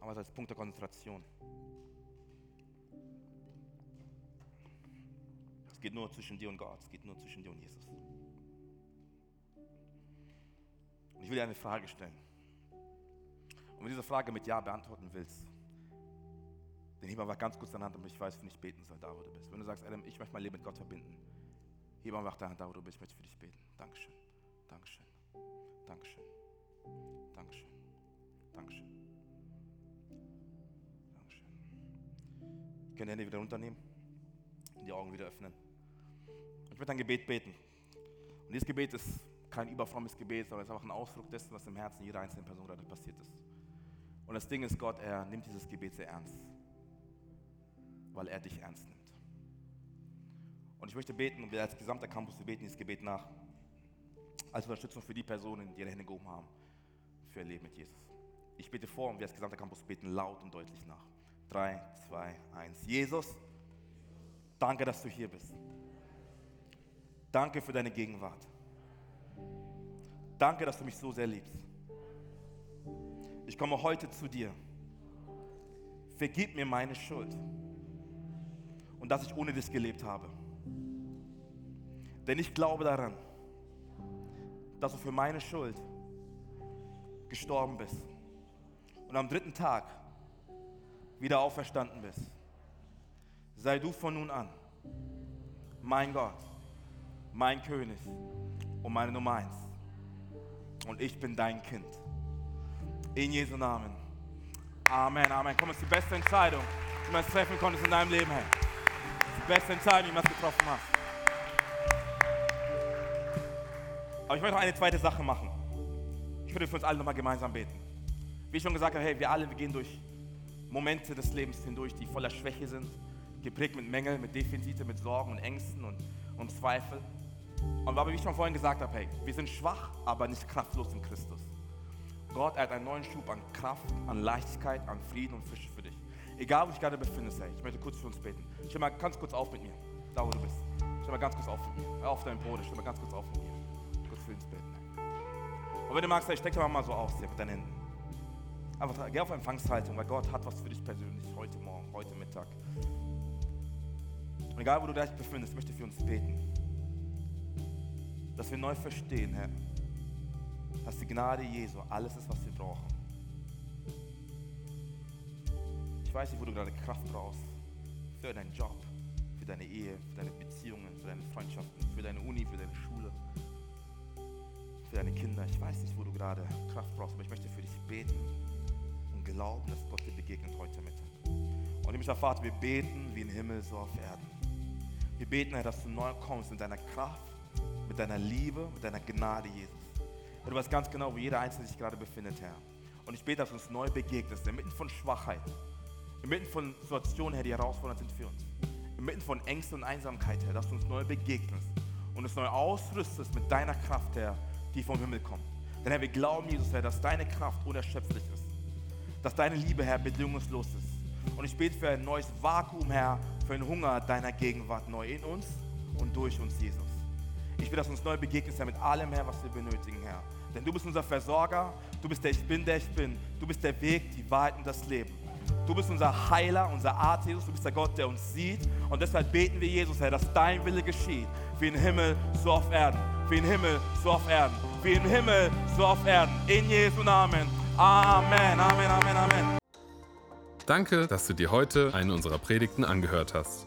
Aber als Punkt der Konzentration. Geht nur zwischen dir und Gott, es geht nur zwischen dir und Jesus. Und ich will dir eine Frage stellen. Und wenn du diese Frage mit Ja beantworten willst, dann heb einfach ganz kurz deine Hand, damit ich weiß, wenn ich beten soll, da wo du bist. Wenn du sagst, Adam, ich möchte mein Leben mit Gott verbinden, heb einfach deine Hand, da wo du bist, ich möchte für dich beten. Dankeschön, Dankeschön, Dankeschön, Dankeschön, Dankeschön. Ihr könnt die Hände wieder runternehmen und die Augen wieder öffnen. Ich werde ein Gebet beten. Und dieses Gebet ist kein überfrommes Gebet, sondern es ist einfach ein Ausdruck dessen, was im Herzen jeder einzelnen Person gerade passiert ist. Und das Ding ist, Gott, er nimmt dieses Gebet sehr ernst, weil er dich ernst nimmt. Und ich möchte beten, und wir als gesamter Campus, wir beten dieses Gebet nach, als Unterstützung für die Personen, die ihre Hände gehoben haben, für ihr Leben mit Jesus. Ich bete vor und wir als gesamter Campus beten laut und deutlich nach. 3, 2, 1. Jesus, danke, dass du hier bist. Danke für deine Gegenwart. Danke, dass du mich so sehr liebst. Ich komme heute zu dir. Vergib mir meine Schuld und dass ich ohne dich gelebt habe. Denn ich glaube daran, dass du für meine Schuld gestorben bist und am dritten Tag wieder auferstanden bist. Sei du von nun an mein Gott, mein König und meine Nummer eins. Und ich bin dein Kind. In Jesu Namen. Amen, Amen. Komm, es ist die beste Entscheidung, die man treffen konnte in deinem Leben, Herr. Die beste Entscheidung, die man getroffen hat. Aber ich möchte noch eine zweite Sache machen. Ich würde für uns alle nochmal gemeinsam beten. Wie ich schon gesagt habe, hey, wir alle, wir gehen durch Momente des Lebens hindurch, die voller Schwäche sind, geprägt mit Mängeln, mit Defizite, mit Sorgen und Ängsten und, und Zweifel. Und wie ich schon vorhin gesagt habe, hey, wir sind schwach, aber nicht kraftlos in Christus. Gott, hat einen neuen Schub an Kraft, an Leichtigkeit, an Frieden und Frische für dich. Egal, wo dich gerade befindest, hey, ich möchte kurz für uns beten. Stell mal ganz kurz auf mit mir, da wo du bist. Stell mal ganz kurz auf mit mir. Auf deinem Boden, stell mal ganz kurz auf mit mir. Kurz für uns beten. Und wenn du magst, steck doch mal so aus hier mit deinen Händen. Einfach geh auf Empfangshaltung, weil Gott hat was für dich persönlich heute Morgen, heute Mittag. Und egal, wo du dich befindest, möchte ich für uns beten. Dass wir neu verstehen, Herr, dass die Gnade Jesu alles ist, was wir brauchen. Ich weiß nicht, wo du gerade Kraft brauchst. Für deinen Job, für deine Ehe, für deine Beziehungen, für deine Freundschaften, für deine Uni, für deine Schule, für deine Kinder. Ich weiß nicht, wo du gerade Kraft brauchst, aber ich möchte für dich beten glauben, dass Gott dir begegnet heute Mittag. Und himmlischer Vater, wir beten wie im Himmel, so auf Erden. Wir beten, Herr, dass du neu kommst in deiner Kraft, mit deiner Liebe, mit deiner Gnade, Jesus. Und du weißt ganz genau, wo jeder Einzelne sich gerade befindet, Herr. Und ich bete, dass du uns neu begegnest, inmitten von Schwachheit, inmitten von Situationen, Herr, die herausfordernd sind für uns, inmitten von Ängsten und Einsamkeit, Herr, dass du uns neu begegnest und uns neu ausrüstest mit deiner Kraft, Herr, die vom Himmel kommt. Denn Herr, wir glauben, Jesus, Herr, dass deine Kraft unerschöpflich ist dass deine Liebe, Herr, bedingungslos ist. Und ich bete für ein neues Vakuum, Herr, für einen Hunger deiner Gegenwart neu in uns und durch uns, Jesus. Ich will, dass uns neu begegnest, Herr, mit allem, Herr, was wir benötigen, Herr. Denn du bist unser Versorger, du bist der Ich Bin, der ich bin. Du bist der Weg, die Wahrheit und das Leben. Du bist unser Heiler, unser Arzt, Jesus. Du bist der Gott, der uns sieht. Und deshalb beten wir, Jesus, Herr, dass dein Wille geschieht. Wie im Himmel, so auf Erden. Wie im Himmel, so auf Erden. Wie im Himmel, so auf Erden. In Jesu Namen. Amen, Amen, Amen, Amen. Danke, dass du dir heute eine unserer Predigten angehört hast.